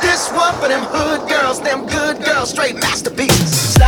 This one for them hood girls, them good girls, straight masterpieces.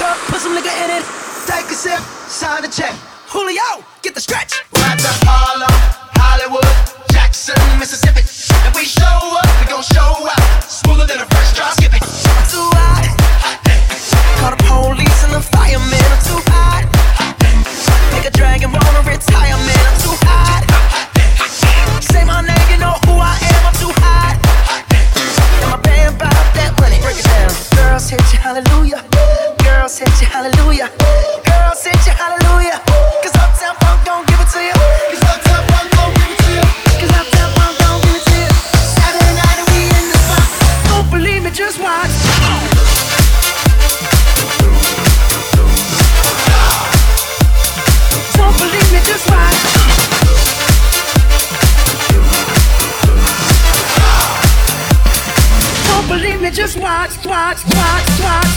cup, put some liquor in it. Take a sip, sign the check. Julio, get the stretch. Ride the hallelujah. Girl, Uptown Funk give it to Uptown Funk give it to Uptown Funk give it to you. Saturday night we in the spot. Don't believe me, just watch. Don't believe me, just watch. Don't believe me, just watch, watch, watch, watch.